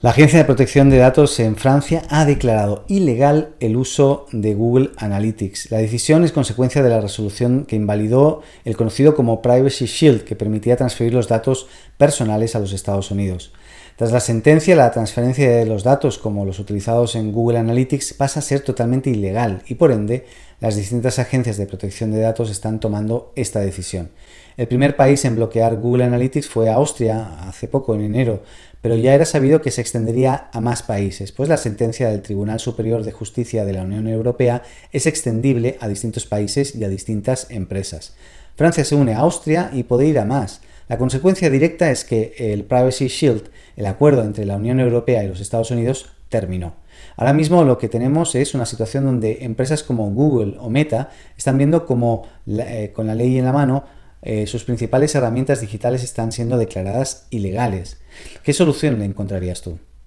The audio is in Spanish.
La Agencia de Protección de Datos en Francia ha declarado ilegal el uso de Google Analytics. La decisión es consecuencia de la resolución que invalidó el conocido como Privacy Shield, que permitía transferir los datos personales a los Estados Unidos. Tras la sentencia, la transferencia de los datos como los utilizados en Google Analytics pasa a ser totalmente ilegal y por ende las distintas agencias de protección de datos están tomando esta decisión. El primer país en bloquear Google Analytics fue Austria hace poco, en enero, pero ya era sabido que se extendería a más países, pues la sentencia del Tribunal Superior de Justicia de la Unión Europea es extendible a distintos países y a distintas empresas. Francia se une a Austria y puede ir a más. La consecuencia directa es que el Privacy Shield, el acuerdo entre la Unión Europea y los Estados Unidos, terminó. Ahora mismo lo que tenemos es una situación donde empresas como Google o Meta están viendo como eh, con la ley en la mano eh, sus principales herramientas digitales están siendo declaradas ilegales. ¿Qué solución le encontrarías tú?